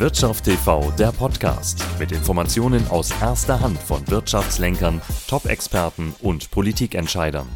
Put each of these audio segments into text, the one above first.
Wirtschaft TV, der Podcast mit Informationen aus erster Hand von Wirtschaftslenkern, Top-Experten und Politikentscheidern.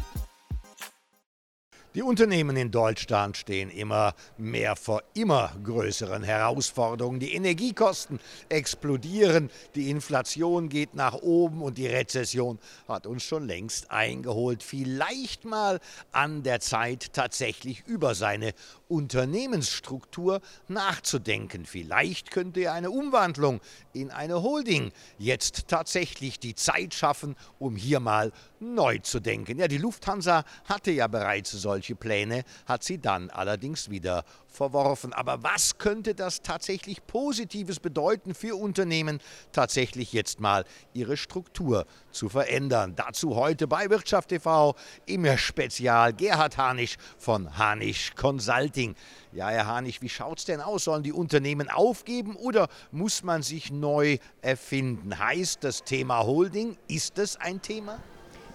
Die Unternehmen in Deutschland stehen immer mehr vor immer größeren Herausforderungen. Die Energiekosten explodieren, die Inflation geht nach oben und die Rezession hat uns schon längst eingeholt. Vielleicht mal an der Zeit, tatsächlich über seine Unternehmensstruktur nachzudenken. Vielleicht könnte eine Umwandlung in eine Holding jetzt tatsächlich die Zeit schaffen, um hier mal neu zu denken. Ja, die Lufthansa hatte ja bereits solche Pläne, hat sie dann allerdings wieder verworfen. Aber was könnte das tatsächlich Positives bedeuten für Unternehmen, tatsächlich jetzt mal ihre Struktur zu verändern? Dazu heute bei Wirtschaft TV im Spezial Gerhard Hanisch von Hanisch Consulting. Ja, Herr Hanisch, wie schaut es denn aus? Sollen die Unternehmen aufgeben oder muss man sich neu erfinden? Heißt das Thema Holding, ist es ein Thema?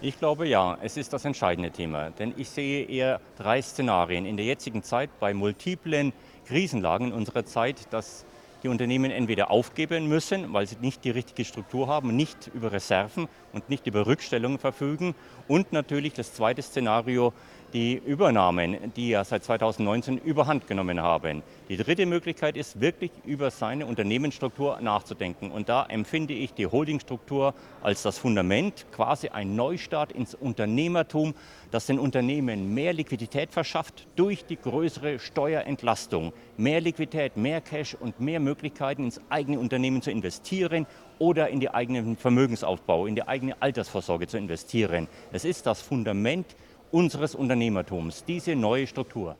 Ich glaube ja, es ist das entscheidende Thema. Denn ich sehe eher drei Szenarien in der jetzigen Zeit bei multiplen Krisenlagen in unserer Zeit, dass die Unternehmen entweder aufgeben müssen, weil sie nicht die richtige Struktur haben, nicht über Reserven und nicht über Rückstellungen verfügen. Und natürlich das zweite Szenario, die Übernahmen, die ja seit 2019 überhand genommen haben. Die dritte Möglichkeit ist wirklich über seine Unternehmensstruktur nachzudenken. Und da empfinde ich die Holdingstruktur als das Fundament, quasi ein Neustart ins Unternehmertum, das den Unternehmen mehr Liquidität verschafft durch die größere Steuerentlastung. Mehr Liquidität, mehr Cash und mehr Möglichkeiten ins eigene Unternehmen zu investieren oder in den eigenen Vermögensaufbau, in die eigene Altersvorsorge zu investieren. Es ist das Fundament unseres Unternehmertums, diese neue Struktur.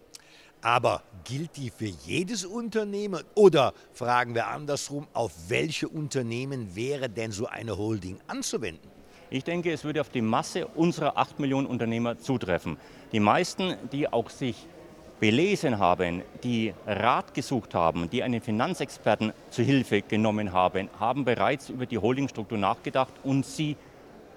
Aber gilt die für jedes Unternehmen? Oder fragen wir andersrum, auf welche Unternehmen wäre denn so eine Holding anzuwenden? Ich denke, es würde auf die Masse unserer 8 Millionen Unternehmer zutreffen. Die meisten, die auch sich belesen haben, die Rat gesucht haben, die einen Finanzexperten zu Hilfe genommen haben, haben bereits über die Holdingstruktur nachgedacht und sie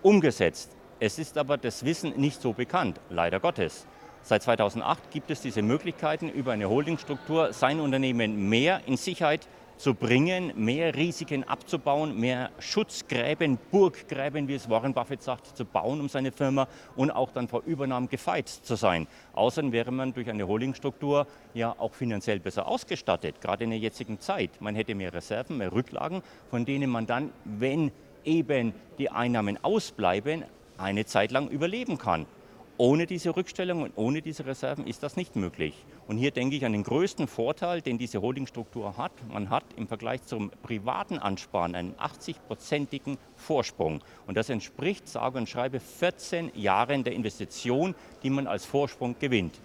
umgesetzt. Es ist aber das Wissen nicht so bekannt, leider Gottes. Seit 2008 gibt es diese Möglichkeiten, über eine Holdingstruktur sein Unternehmen mehr in Sicherheit zu bringen, mehr Risiken abzubauen, mehr Schutzgräben, Burggräben, wie es Warren Buffett sagt, zu bauen um seine Firma und auch dann vor Übernahmen gefeit zu sein. Außerdem wäre man durch eine Holdingstruktur ja auch finanziell besser ausgestattet, gerade in der jetzigen Zeit. Man hätte mehr Reserven, mehr Rücklagen, von denen man dann, wenn eben die Einnahmen ausbleiben, eine Zeit lang überleben kann. Ohne diese Rückstellung und ohne diese Reserven ist das nicht möglich. Und hier denke ich an den größten Vorteil, den diese Holdingstruktur hat. Man hat im Vergleich zum privaten Ansparen einen 80-prozentigen Vorsprung. Und das entspricht, sage und schreibe, 14 Jahren der Investition, die man als Vorsprung gewinnt.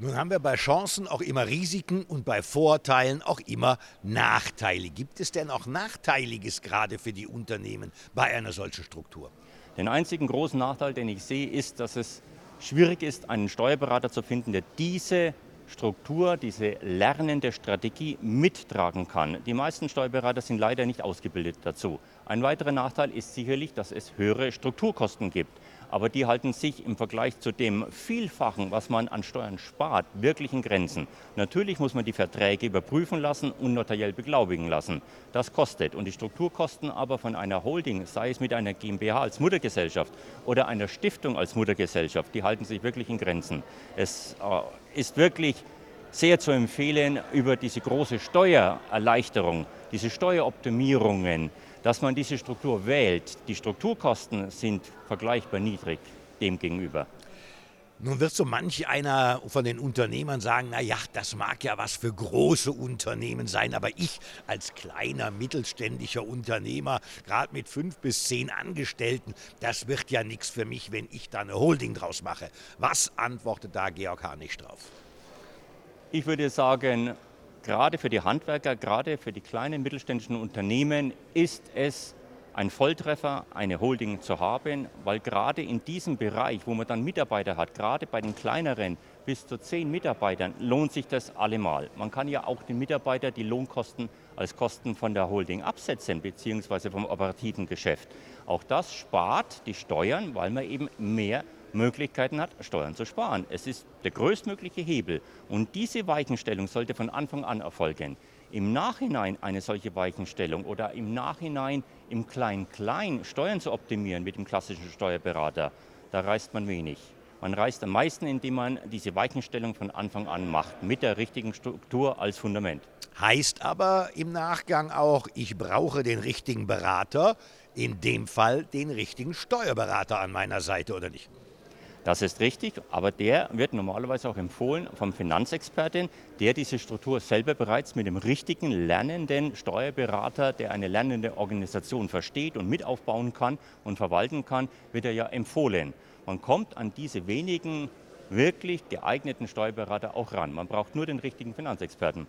Nun haben wir bei Chancen auch immer Risiken und bei Vorteilen auch immer Nachteile. Gibt es denn auch Nachteiliges gerade für die Unternehmen bei einer solchen Struktur? Den einzigen großen Nachteil, den ich sehe, ist, dass es schwierig ist, einen Steuerberater zu finden, der diese Struktur, diese lernende Strategie mittragen kann. Die meisten Steuerberater sind leider nicht ausgebildet dazu. Ein weiterer Nachteil ist sicherlich, dass es höhere Strukturkosten gibt aber die halten sich im Vergleich zu dem Vielfachen, was man an Steuern spart, wirklich in Grenzen. Natürlich muss man die Verträge überprüfen lassen und notariell beglaubigen lassen. Das kostet. Und die Strukturkosten aber von einer Holding, sei es mit einer GmbH als Muttergesellschaft oder einer Stiftung als Muttergesellschaft, die halten sich wirklich in Grenzen. Es äh, ist wirklich sehr zu empfehlen, über diese große Steuererleichterung, diese Steueroptimierungen, dass man diese Struktur wählt. Die Strukturkosten sind vergleichbar niedrig demgegenüber. Nun wird so manch einer von den Unternehmern sagen, na ja, das mag ja was für große Unternehmen sein, aber ich als kleiner mittelständischer Unternehmer, gerade mit fünf bis zehn Angestellten, das wird ja nichts für mich, wenn ich da eine Holding draus mache. Was antwortet da Georg Harnisch drauf? Ich würde sagen, gerade für die Handwerker, gerade für die kleinen mittelständischen Unternehmen ist es ein Volltreffer, eine Holding zu haben, weil gerade in diesem Bereich, wo man dann Mitarbeiter hat, gerade bei den kleineren bis zu zehn Mitarbeitern, lohnt sich das allemal. Man kann ja auch den Mitarbeitern die Lohnkosten als Kosten von der Holding absetzen, beziehungsweise vom operativen Geschäft. Auch das spart die Steuern, weil man eben mehr Möglichkeiten hat, Steuern zu sparen. Es ist der größtmögliche Hebel und diese Weichenstellung sollte von Anfang an erfolgen. Im Nachhinein eine solche Weichenstellung oder im Nachhinein im Klein-Klein Steuern zu optimieren mit dem klassischen Steuerberater, da reißt man wenig. Man reist am meisten, indem man diese Weichenstellung von Anfang an macht, mit der richtigen Struktur als Fundament. Heißt aber im Nachgang auch, ich brauche den richtigen Berater, in dem Fall den richtigen Steuerberater an meiner Seite, oder nicht? Das ist richtig, aber der wird normalerweise auch empfohlen vom Finanzexperten, der diese Struktur selber bereits mit dem richtigen lernenden Steuerberater, der eine lernende Organisation versteht und mit aufbauen kann und verwalten kann, wird er ja empfohlen. Man kommt an diese wenigen wirklich geeigneten Steuerberater auch ran. Man braucht nur den richtigen Finanzexperten.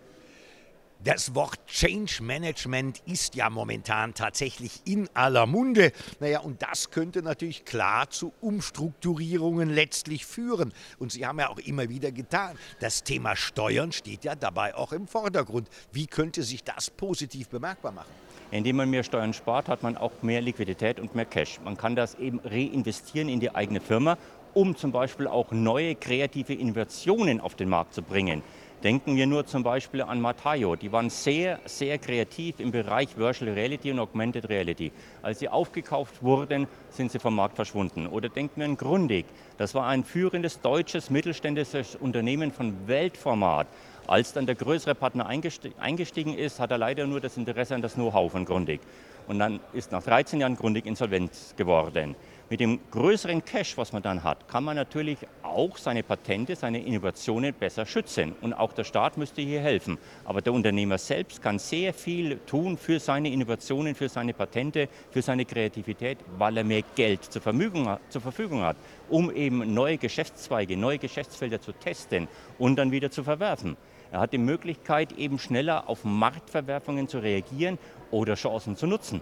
Das Wort Change Management ist ja momentan tatsächlich in aller Munde. Naja, und das könnte natürlich klar zu Umstrukturierungen letztlich führen. Und Sie haben ja auch immer wieder getan. Das Thema Steuern steht ja dabei auch im Vordergrund. Wie könnte sich das positiv bemerkbar machen? Indem man mehr Steuern spart, hat man auch mehr Liquidität und mehr Cash. Man kann das eben reinvestieren in die eigene Firma, um zum Beispiel auch neue kreative Innovationen auf den Markt zu bringen. Denken wir nur zum Beispiel an Matayo. Die waren sehr, sehr kreativ im Bereich Virtual Reality und Augmented Reality. Als sie aufgekauft wurden, sind sie vom Markt verschwunden. Oder denken wir an Grundig. Das war ein führendes deutsches mittelständisches Unternehmen von Weltformat. Als dann der größere Partner eingestiegen ist, hat er leider nur das Interesse an das Know-how von Grundig. Und dann ist nach 13 Jahren Grundig insolvent geworden. Mit dem größeren Cash, was man dann hat, kann man natürlich auch seine Patente, seine Innovationen besser schützen. Und auch der Staat müsste hier helfen. Aber der Unternehmer selbst kann sehr viel tun für seine Innovationen, für seine Patente, für seine Kreativität, weil er mehr Geld zur Verfügung zur Verfügung hat um eben neue Geschäftszweige, neue Geschäftsfelder zu testen und dann wieder zu verwerfen. Er hat die Möglichkeit, eben schneller auf Marktverwerfungen zu reagieren oder Chancen zu nutzen.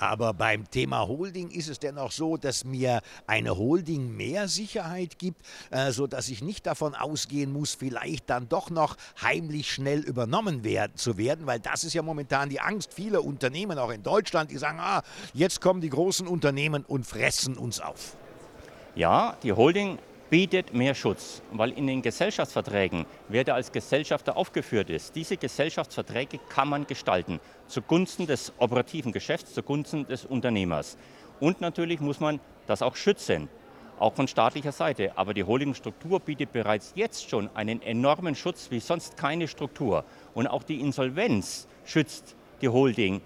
Aber beim Thema Holding ist es dennoch so, dass mir eine Holding mehr Sicherheit gibt, äh, sodass ich nicht davon ausgehen muss, vielleicht dann doch noch heimlich schnell übernommen werden, zu werden, weil das ist ja momentan die Angst vieler Unternehmen, auch in Deutschland, die sagen, ah, jetzt kommen die großen Unternehmen und fressen uns auf. Ja, die Holding bietet mehr Schutz, weil in den Gesellschaftsverträgen, wer da als Gesellschafter aufgeführt ist, diese Gesellschaftsverträge kann man gestalten, zugunsten des operativen Geschäfts, zugunsten des Unternehmers. Und natürlich muss man das auch schützen, auch von staatlicher Seite. Aber die Holdingstruktur bietet bereits jetzt schon einen enormen Schutz wie sonst keine Struktur. Und auch die Insolvenz schützt die Holding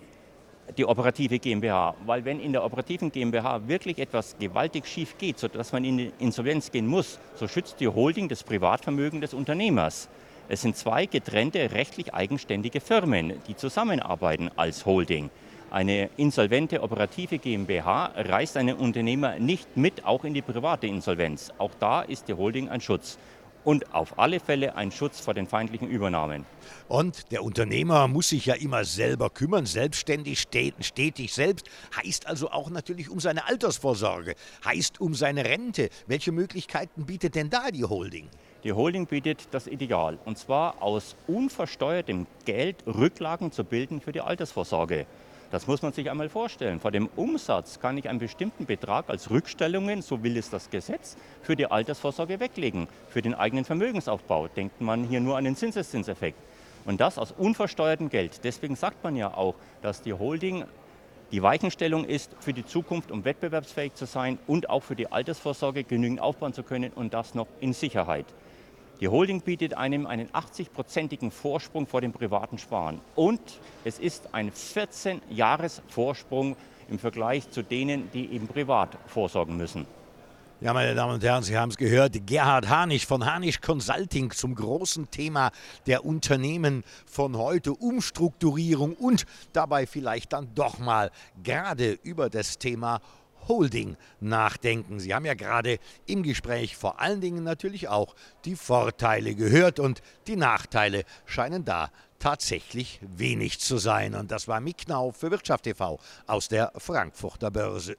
die operative GmbH. Weil wenn in der operativen GmbH wirklich etwas gewaltig schief geht, sodass man in die Insolvenz gehen muss, so schützt die Holding das Privatvermögen des Unternehmers. Es sind zwei getrennte, rechtlich eigenständige Firmen, die zusammenarbeiten als Holding. Eine insolvente operative GmbH reißt einen Unternehmer nicht mit, auch in die private Insolvenz. Auch da ist die Holding ein Schutz und auf alle Fälle ein Schutz vor den feindlichen Übernahmen. Und der Unternehmer muss sich ja immer selber kümmern, selbstständig, stetig selbst, heißt also auch natürlich um seine Altersvorsorge, heißt um seine Rente. Welche Möglichkeiten bietet denn da die Holding? Die Holding bietet das Ideal, und zwar aus unversteuertem Geld Rücklagen zu bilden für die Altersvorsorge. Das muss man sich einmal vorstellen. Vor dem Umsatz kann ich einen bestimmten Betrag als Rückstellungen, so will es das Gesetz, für die Altersvorsorge weglegen, für den eigenen Vermögensaufbau. Denkt man hier nur an den Zinseszinseffekt. Und das aus unversteuertem Geld. Deswegen sagt man ja auch, dass die Holding die Weichenstellung ist für die Zukunft, um wettbewerbsfähig zu sein und auch für die Altersvorsorge genügend aufbauen zu können und das noch in Sicherheit. Die Holding bietet einem einen 80-prozentigen Vorsprung vor dem privaten Sparen. Und es ist ein 14-Jahres-Vorsprung im Vergleich zu denen, die eben privat vorsorgen müssen. Ja, meine Damen und Herren, Sie haben es gehört. Gerhard Hanisch von Hanisch Consulting zum großen Thema der Unternehmen von heute, Umstrukturierung und dabei vielleicht dann doch mal gerade über das Thema Holding nachdenken. Sie haben ja gerade im Gespräch vor allen Dingen natürlich auch die Vorteile gehört und die Nachteile scheinen da tatsächlich wenig zu sein. Und das war Mick Knauf für Wirtschaft TV aus der Frankfurter Börse.